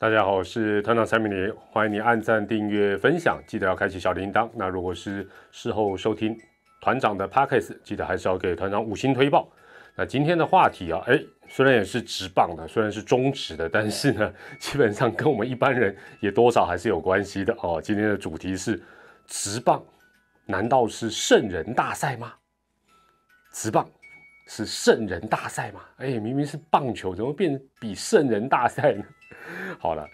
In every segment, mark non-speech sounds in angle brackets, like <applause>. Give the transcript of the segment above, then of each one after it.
大家好，我是团长蔡明林，欢迎你按赞、订阅、分享，记得要开启小铃铛。那如果是事后收听团长的 podcast，记得还是要给团长五星推报。那今天的话题啊，哎，虽然也是直棒的，虽然是中职的，但是呢，基本上跟我们一般人也多少还是有关系的哦。今天的主题是直棒，难道是圣人大赛吗？直棒。是圣人大赛嘛？哎，明明是棒球，怎么变比圣人大赛呢？<laughs> 好了，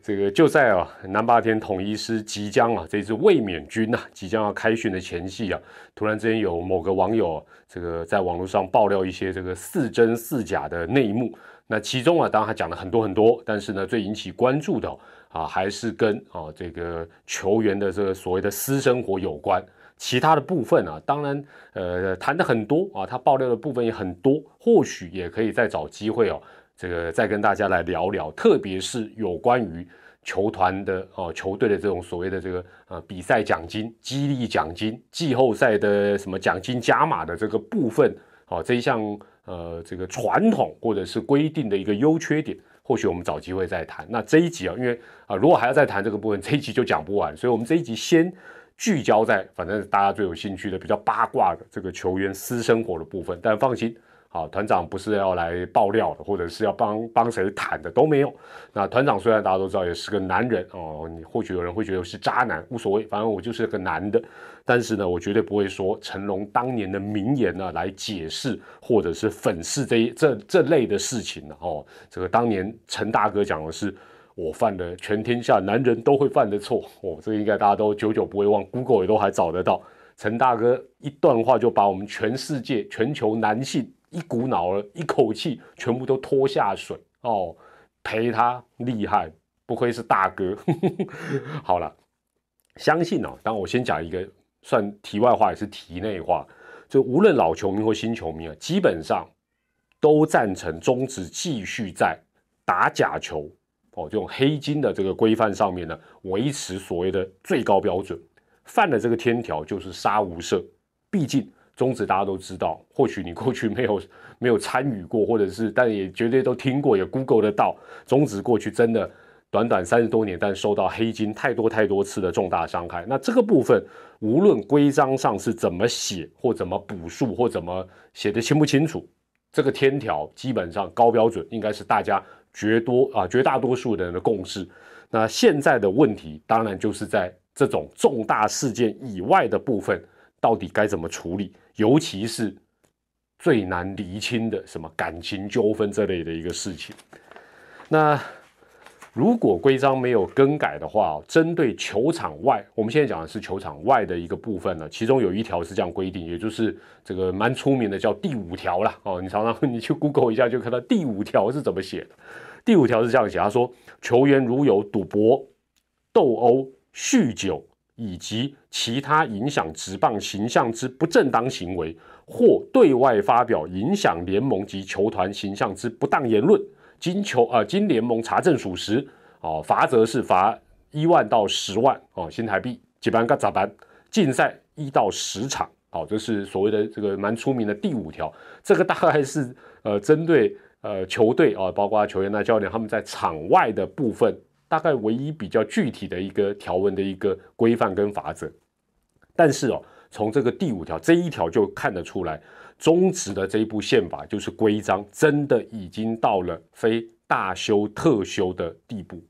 这个就在啊南霸天统一师即将啊这支卫冕军呐即将要开训的前夕啊，突然之间有某个网友这个在网络上爆料一些这个似真似假的内幕。那其中啊，当然他讲了很多很多，但是呢，最引起关注的啊还是跟啊这个球员的这个所谓的私生活有关。其他的部分啊，当然，呃，谈的很多啊，他爆料的部分也很多，或许也可以再找机会哦，这个再跟大家来聊聊，特别是有关于球团的哦，球队的这种所谓的这个呃比赛奖金、激励奖金、季后赛的什么奖金加码的这个部分，哦，这一项呃这个传统或者是规定的一个优缺点，或许我们找机会再谈。那这一集啊，因为啊，如果还要再谈这个部分，这一集就讲不完，所以我们这一集先。聚焦在反正大家最有兴趣的比较八卦的这个球员私生活的部分，但放心，好团长不是要来爆料的，或者是要帮帮谁谈的都没有。那团长虽然大家都知道也是个男人哦，你或许有人会觉得是渣男，无所谓，反正我就是个男的。但是呢，我绝对不会说成龙当年的名言呢来解释或者是粉饰这这这类的事情的哦。这个当年陈大哥讲的是。我犯了全天下男人都会犯的错，哦，这个应该大家都久久不会忘，Google 也都还找得到。陈大哥一段话就把我们全世界、全球男性一股脑儿、一口气全部都拖下水哦，陪他厉害，不愧是大哥。<laughs> 好了，相信哦，当我先讲一个算题外话，也是题内话，就无论老球迷或新球迷啊，基本上都赞成中止继续在打假球。哦，这种黑金的这个规范上面呢，维持所谓的最高标准，犯了这个天条就是杀无赦。毕竟中止大家都知道，或许你过去没有没有参与过，或者是但也绝对都听过，也 Google 得到。中止过去真的短短三十多年，但受到黑金太多太多次的重大伤害。那这个部分，无论规章上是怎么写，或怎么补述，或怎么写的清不清楚，这个天条基本上高标准，应该是大家。绝多啊，绝大多数人的共识。那现在的问题，当然就是在这种重大事件以外的部分，到底该怎么处理？尤其是最难厘清的什么感情纠纷这类的一个事情。那如果规章没有更改的话，针对球场外，我们现在讲的是球场外的一个部分呢，其中有一条是这样规定，也就是这个蛮出名的，叫第五条啦。哦。你常常 <laughs> 你去 Google 一下，就看到第五条是怎么写的。第五条是这样写，他说，球员如有赌博、斗殴、酗酒以及其他影响职棒形象之不正当行为，或对外发表影响联盟及球团形象之不当言论。金球呃金联盟查证属实，哦，罚则是罚一万到十万哦新台币，几班个咋办？禁赛一到十场，哦，这是所谓的这个蛮出名的第五条。这个大概是呃针对呃球队啊，包括球员那教练他们在场外的部分，大概唯一比较具体的一个条文的一个规范跟法则。但是哦，从这个第五条这一条就看得出来。中止的这一部宪法就是规章，真的已经到了非大修特修的地步，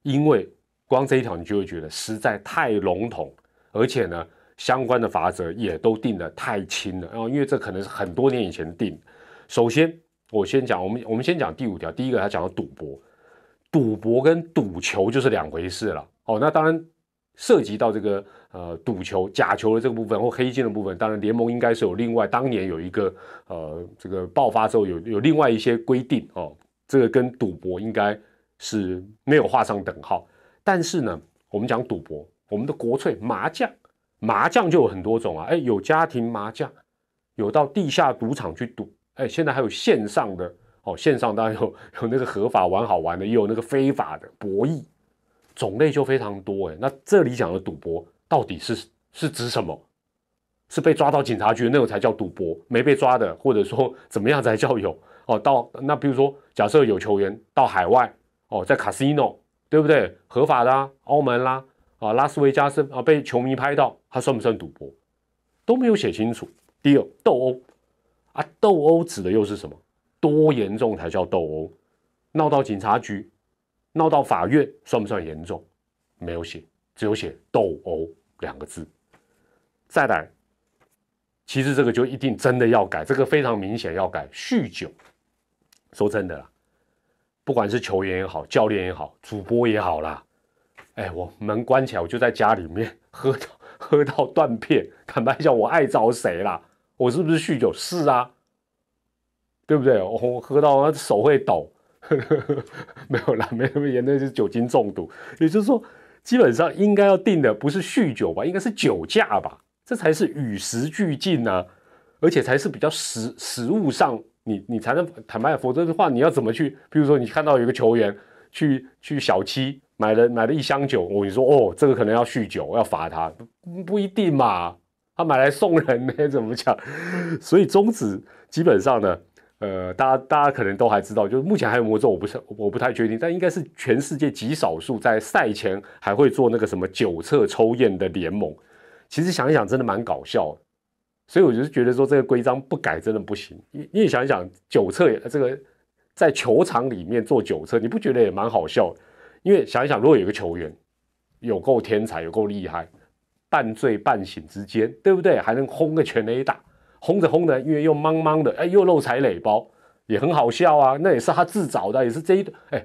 因为光这一条你就会觉得实在太笼统，而且呢，相关的法则也都定得太轻了。然后，因为这可能是很多年以前定。首先，我先讲，我们我们先讲第五条，第一个他讲到赌博，赌博跟赌球就是两回事了。哦，那当然。涉及到这个呃赌球假球的这个部分或黑金的部分，当然联盟应该是有另外当年有一个呃这个爆发之后有有另外一些规定哦，这个跟赌博应该是没有画上等号。但是呢，我们讲赌博，我们的国粹麻将，麻将就有很多种啊，哎，有家庭麻将，有到地下赌场去赌，哎，现在还有线上的哦，线上当然有有那个合法玩好玩的，也有那个非法的博弈。种类就非常多哎，那这里讲的赌博到底是是指什么？是被抓到警察局那种才叫赌博，没被抓的，或者说 <laughs> 怎么样才叫有？哦，到那比如说，假设有球员到海外哦，在 casino 对不对？合法的啊，澳门啦，啊，拉斯维加斯啊，被球迷拍到，他算不算赌博？都没有写清楚。第二，斗殴啊，斗殴指的又是什么？多严重才叫斗殴？闹到警察局，闹到法院，算不算严重？没有写，只有写斗殴两个字。再来。其实这个就一定真的要改，这个非常明显要改。酗酒，说真的啦，不管是球员也好，教练也好，主播也好啦，哎，我门关起来，我就在家里面喝到 <laughs> 喝到断片。坦白讲，我爱找谁啦？我是不是酗酒？是啊，对不对？我喝到手会抖，<laughs> 没有啦，没那么严重，是酒精中毒。也就是说，基本上应该要定的不是酗酒吧，应该是酒驾吧。这才是与时俱进呢，而且才是比较实实物上，你你才能坦白，否则的话，你要怎么去？比如说，你看到有一个球员去去小七买了买了一箱酒，我你说哦，这个可能要酗酒，要罚他，不一定嘛，他买来送人呢，怎么讲？所以中指基本上呢，呃，大家大家可能都还知道，就是目前还有魔咒，我不是我不太确定，但应该是全世界极少数在赛前还会做那个什么酒测抽验的联盟。其实想一想，真的蛮搞笑，所以我就是觉得说这个规章不改真的不行。你你想一想，酒测这个在球场里面做酒测，你不觉得也蛮好笑？因为想一想，如果有个球员有够天才，有够厉害，半醉半醒之间，对不对？还能轰个全垒打，轰着轰着，因为又茫茫的，哎，又漏财垒包，也很好笑啊。那也是他自找的，也是这一哎，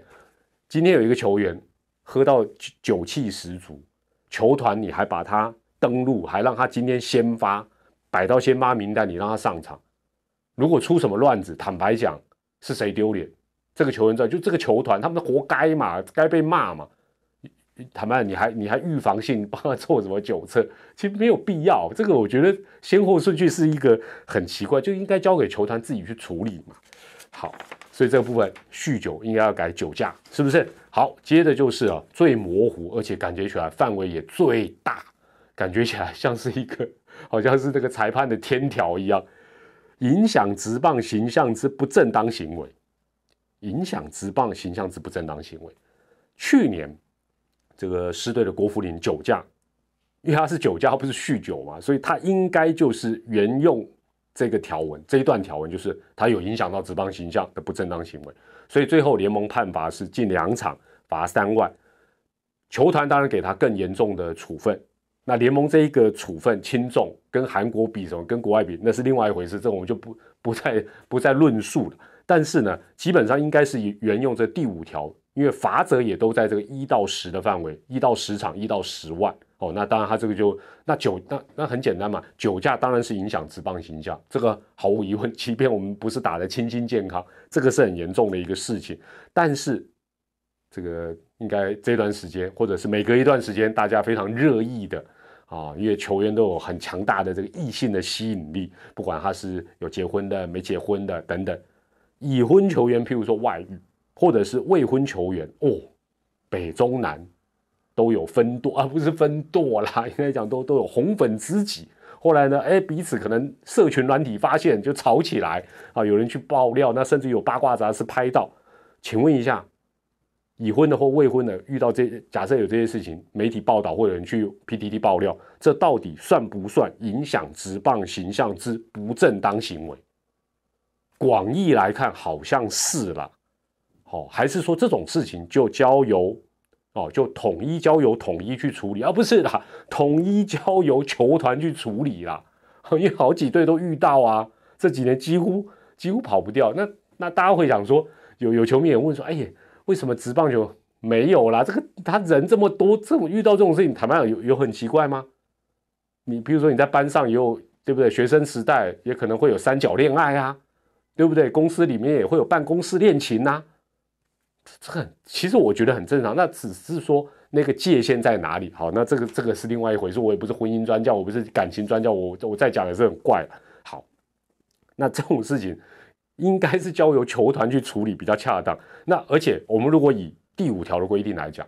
今天有一个球员喝到酒气十足，球团你还把他。登录还让他今天先发，摆到先发名单，你让他上场。如果出什么乱子，坦白讲，是谁丢脸？这个球员在，就这个球团，他们活该嘛，该被骂嘛。坦白，你还你还预防性帮他做什么酒测？其实没有必要。这个我觉得先后顺序是一个很奇怪，就应该交给球团自己去处理嘛。好，所以这个部分酗酒应该要改酒驾，是不是？好，接着就是啊，最模糊，而且感觉起来范围也最大。感觉起来像是一个，好像是这个裁判的天条一样，影响职棒形象之不正当行为，影响职棒形象之不正当行为。去年这个师队的郭富林酒驾，因为他是酒驾，他不是酗酒嘛，所以他应该就是沿用这个条文，这一段条文就是他有影响到职棒形象的不正当行为，所以最后联盟判罚是进两场罚三万，球团当然给他更严重的处分。那联盟这一个处分轻重，跟韩国比什么，跟国外比，那是另外一回事，这我们就不不再不再论述了。但是呢，基本上应该是沿用这第五条，因为罚则也都在这个一到十的范围，一到十场，一到十万。哦，那当然他这个就那酒那那很简单嘛，酒驾当然是影响职棒形象，这个毫无疑问。即便我们不是打的清新健康，这个是很严重的一个事情。但是这个。应该这段时间，或者是每隔一段时间，大家非常热议的啊，因为球员都有很强大的这个异性的吸引力，不管他是有结婚的、没结婚的等等，已婚球员，譬如说外遇，或者是未婚球员哦，北中南都有分舵，而不是分舵啦，<laughs> 应该讲都都有红粉知己。后来呢，哎，彼此可能社群软体发现就吵起来啊，有人去爆料，那甚至有八卦杂志拍到，请问一下。已婚的或未婚的遇到这假设有这些事情，媒体报道或有人去 PTT 爆料，这到底算不算影响职棒形象之不正当行为？广义来看，好像是了。哦，还是说这种事情就交由哦，就统一交由统一去处理，而不是啦，统一交由球团去处理啦。<laughs> 因为好几队都遇到啊，这几年几乎几乎跑不掉。那那大家会想说，有有球迷也问说，哎呀。为什么直棒球没有啦？这个他人这么多，这种遇到这种事情，坦白讲有有很奇怪吗？你比如说你在班上也有，对不对？学生时代也可能会有三角恋爱啊，对不对？公司里面也会有办公室恋情呐，这很其实我觉得很正常。那只是说那个界限在哪里？好，那这个这个是另外一回事。我也不是婚姻专家，我不是感情专家，我我再讲也是很怪了好，那这种事情。应该是交由球团去处理比较恰当。那而且我们如果以第五条的规定来讲，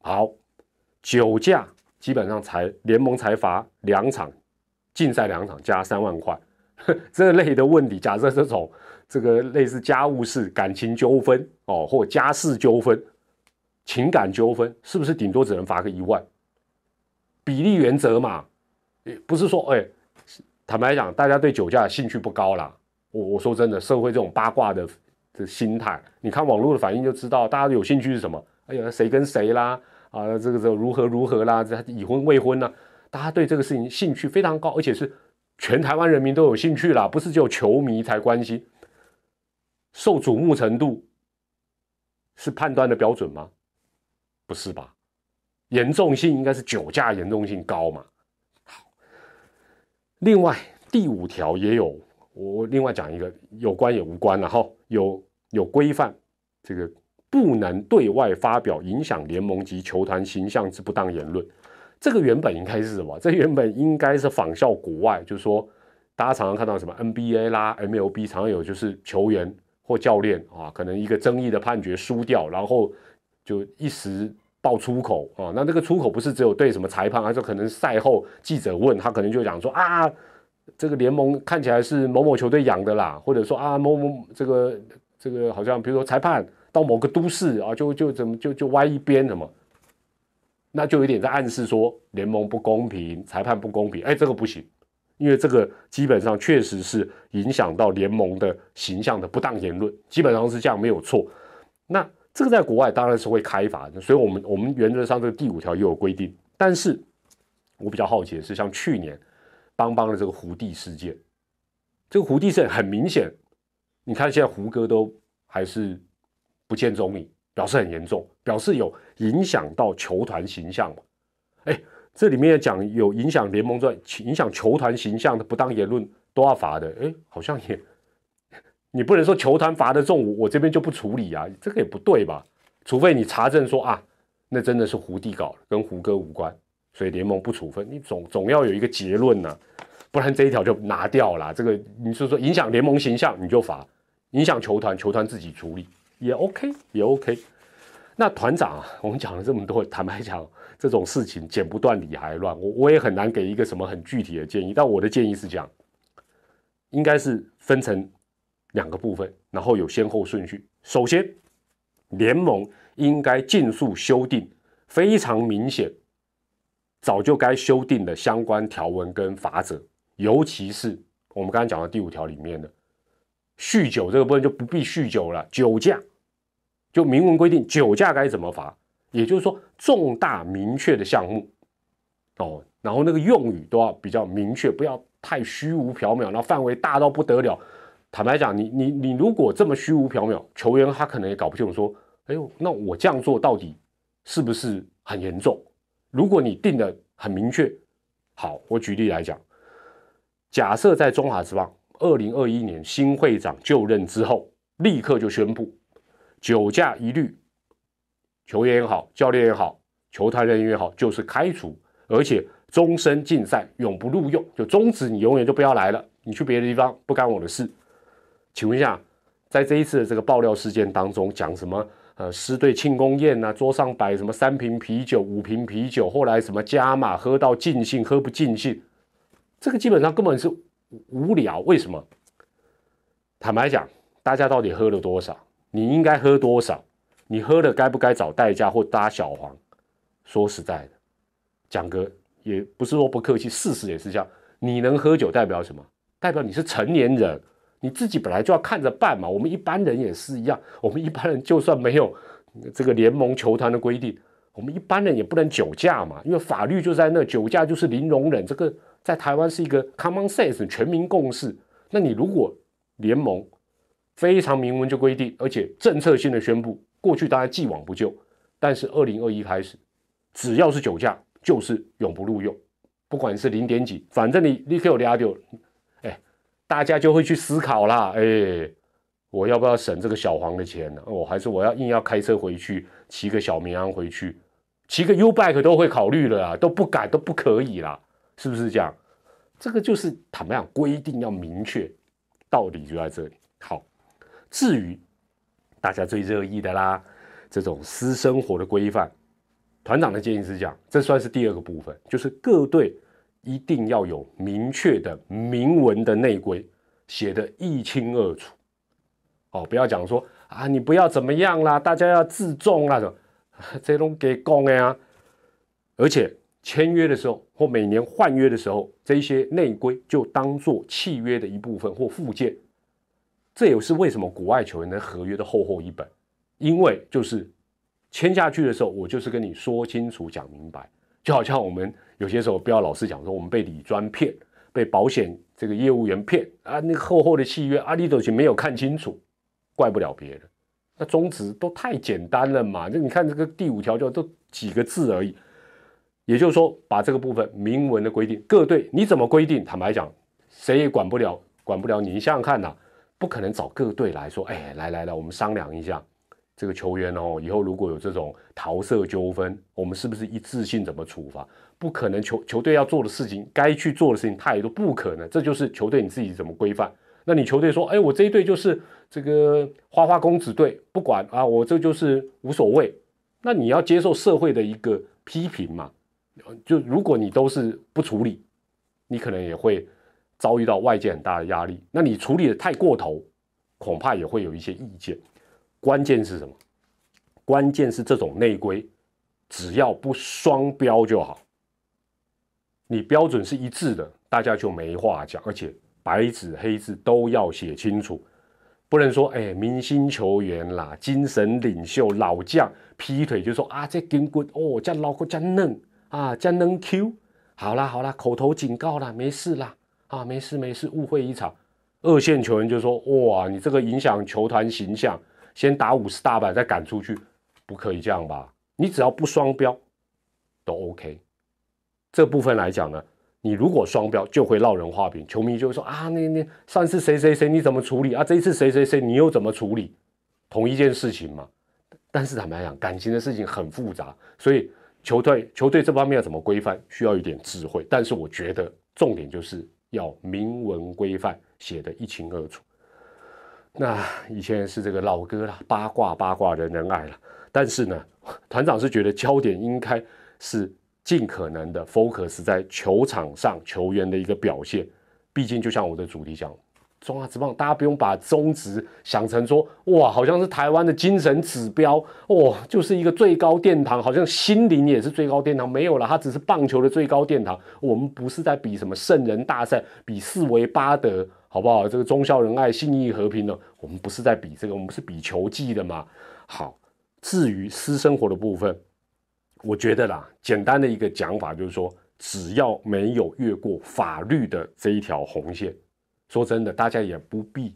好，酒驾基本上才联盟才罚两场，禁赛两场加三万块。<laughs> 这类的问题，假设这种这个类似家务事、感情纠纷哦，或家事纠纷，情感纠纷，是不是顶多只能罚个一万？比例原则嘛，也不是说哎，坦白讲，大家对酒驾兴趣不高啦。我我说真的，社会这种八卦的的心态，你看网络的反应就知道，大家有兴趣是什么？哎呀，谁跟谁啦？啊，这个这如何如何啦？这已婚未婚呢？大家对这个事情兴趣非常高，而且是全台湾人民都有兴趣啦，不是只有球迷才关心。受瞩目程度是判断的标准吗？不是吧？严重性应该是酒驾严重性高嘛？好，另外第五条也有，我另外讲一个有关也无关了哈，有有规范这个不能对外发表影响联盟及球团形象之不当言论。这个原本应该是什么？这原本应该是仿效国外，就是说大家常常看到什么 NBA 啦、MLB，常常有就是球员或教练啊，可能一个争议的判决输掉，然后就一时。爆粗口啊！那这个粗口不是只有对什么裁判，而是可能赛后记者问他，可能就讲说啊，这个联盟看起来是某某球队养的啦，或者说啊某某这个这个好像比如说裁判到某个都市啊，就就怎么就就歪一边什么，那就有点在暗示说联盟不公平，裁判不公平。哎，这个不行，因为这个基本上确实是影响到联盟的形象的不当言论，基本上是这样没有错。那。这个在国外当然是会开罚的，所以我们我们原则上这个第五条也有规定。但是我比较好奇的是，像去年邦邦的这个胡地事件，这个胡地事件很明显，你看现在胡歌都还是不见踪影，表示很严重，表示有影响到球团形象嘛？哎，这里面讲有影响联盟在影响球团形象的不当言论都要罚的，哎，好像也。你不能说球团罚的重，我这边就不处理啊，这个也不对吧？除非你查证说啊，那真的是胡弟搞，跟胡歌无关，所以联盟不处分。你总总要有一个结论呢，不然这一条就拿掉了。这个你是说影响联盟形象，你就罚；影响球团，球团自己处理也 OK，也 OK。那团长啊，我们讲了这么多，坦白讲，这种事情剪不断理还乱，我我也很难给一个什么很具体的建议。但我的建议是这样，应该是分成。两个部分，然后有先后顺序。首先，联盟应该尽速修订非常明显、早就该修订的相关条文跟法则，尤其是我们刚才讲的第五条里面的酗酒这个部分就不必酗酒了，酒驾就明文规定酒驾该怎么罚，也就是说重大明确的项目哦，然后那个用语都要比较明确，不要太虚无缥缈，然后范围大到不得了。坦白讲，你你你如果这么虚无缥缈，球员他可能也搞不清楚。说，哎呦，那我这样做到底是不是很严重？如果你定的很明确，好，我举例来讲，假设在中华职棒二零二一年新会长就任之后，立刻就宣布酒驾一律，球员也好，教练也好，球团人员也好，就是开除，而且终身禁赛，永不录用，就终止，你永远就不要来了，你去别的地方，不干我的事。请问一下，在这一次的这个爆料事件当中，讲什么？呃，师队庆功宴呐，桌上摆什么三瓶啤酒、五瓶啤酒，后来什么加码喝到尽兴，喝不尽兴，这个基本上根本是无聊。为什么？坦白讲，大家到底喝了多少？你应该喝多少？你喝了该不该找代驾或搭小黄？说实在的，蒋哥也不是说不客气，事实也是这样。你能喝酒代表什么？代表你是成年人。你自己本来就要看着办嘛，我们一般人也是一样。我们一般人就算没有这个联盟球团的规定，我们一般人也不能酒驾嘛，因为法律就在那，酒驾就是零容忍。这个在台湾是一个 common sense 全民共识。那你如果联盟非常明文就规定，而且政策性的宣布，过去当然既往不咎，但是二零二一开始，只要是酒驾就是永不录用，不管是零点几，反正你立刻有俩丢。大家就会去思考啦，哎，我要不要省这个小黄的钱呢？哦，还是我要硬要开车回去，骑个小绵羊回去，骑个 U bike 都会考虑了啊，都不敢，都不可以啦，是不是这样？这个就是坦白讲，规定要明确，道理就在这里。好，至于大家最热议的啦，这种私生活的规范，团长的建议是讲，这算是第二个部分，就是各队。一定要有明确的明文的内规，写的一清二楚。哦，不要讲说啊，你不要怎么样啦，大家要自重啦。<laughs> 这种给讲的啊。而且签约的时候或每年换约的时候，这些内规就当做契约的一部分或附件。这也是为什么国外球员的合约的厚厚一本，因为就是签下去的时候，我就是跟你说清楚、讲明白。就好像我们有些时候不要老是讲说我们被理专骗，被保险这个业务员骗啊，那个厚厚的契约，阿里都去没有看清楚，怪不了别人。那宗旨都太简单了嘛？那你看这个第五条就都几个字而已，也就是说把这个部分明文的规定，各队你怎么规定？坦白讲，谁也管不了，管不了你。你想想看呐，不可能找各队来说，哎，来来来，我们商量一下。这个球员哦，以后如果有这种桃色纠纷，我们是不是一致性怎么处罚？不可能，球球队要做的事情，该去做的事情太多，不可能。这就是球队你自己怎么规范。那你球队说，哎，我这一队就是这个花花公子队，不管啊，我这就是无所谓。那你要接受社会的一个批评嘛？就如果你都是不处理，你可能也会遭遇到外界很大的压力。那你处理的太过头，恐怕也会有一些意见。关键是什么？关键是这种内规，只要不双标就好。你标准是一致的，大家就没话讲，而且白纸黑字都要写清楚，不能说哎，明星球员啦，精神领袖老将劈腿就说啊，这根骨哦，这老骨这嫩啊，这嫩 Q，好啦好啦，口头警告啦，没事啦，啊，没事没事，误会一场。二线球员就说哇，你这个影响球团形象。先打五十大板再赶出去，不可以这样吧？你只要不双标，都 OK。这部分来讲呢，你如果双标，就会落人话柄，球迷就会说啊，那那上次谁谁谁你怎么处理啊？这一次谁谁谁你又怎么处理？同一件事情嘛。但是坦白讲，感情的事情很复杂，所以球队球队这方面要怎么规范，需要一点智慧。但是我觉得重点就是要明文规范，写得一清二楚。那以前是这个老歌了，八卦八卦人人爱了。但是呢，团长是觉得焦点应该是尽可能的 focus 在球场上球员的一个表现。毕竟就像我的主题讲，中华职棒大家不用把中职想成说哇，好像是台湾的精神指标哦，就是一个最高殿堂，好像心灵也是最高殿堂。没有了，它只是棒球的最高殿堂。我们不是在比什么圣人大赛，比四维八德。好不好？这个忠孝仁爱、信义和平呢？我们不是在比这个，我们是比球技的嘛。好，至于私生活的部分，我觉得啦，简单的一个讲法就是说，只要没有越过法律的这一条红线，说真的，大家也不必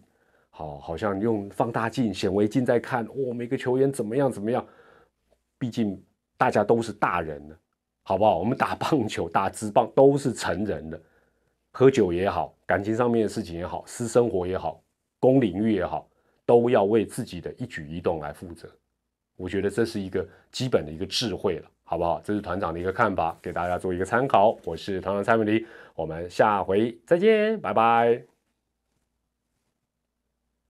好，好像用放大镜、显微镜在看，哦，每个球员怎么样怎么样。毕竟大家都是大人了，好不好？我们打棒球、打直棒都是成人的。喝酒也好，感情上面的事情也好，私生活也好，公领域也好，都要为自己的一举一动来负责。我觉得这是一个基本的一个智慧了，好不好？这是团长的一个看法，给大家做一个参考。我是团长蔡文黎，我们下回再见，拜拜。